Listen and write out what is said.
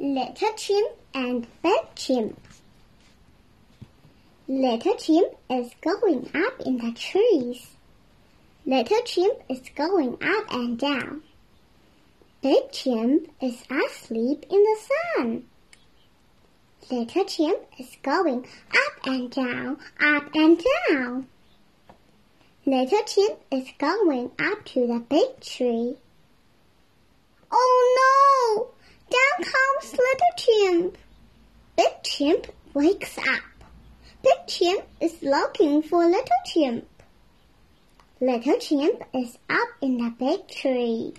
Little Chimp and Big Chimp. Little Chimp is going up in the trees. Little Chimp is going up and down. Big Chimp is asleep in the sun. Little Chimp is going up and down, up and down. Little Chimp is going up to the big tree. Chimp. Big Chimp wakes up. Big Chimp is looking for Little Chimp. Little Chimp is up in the big tree.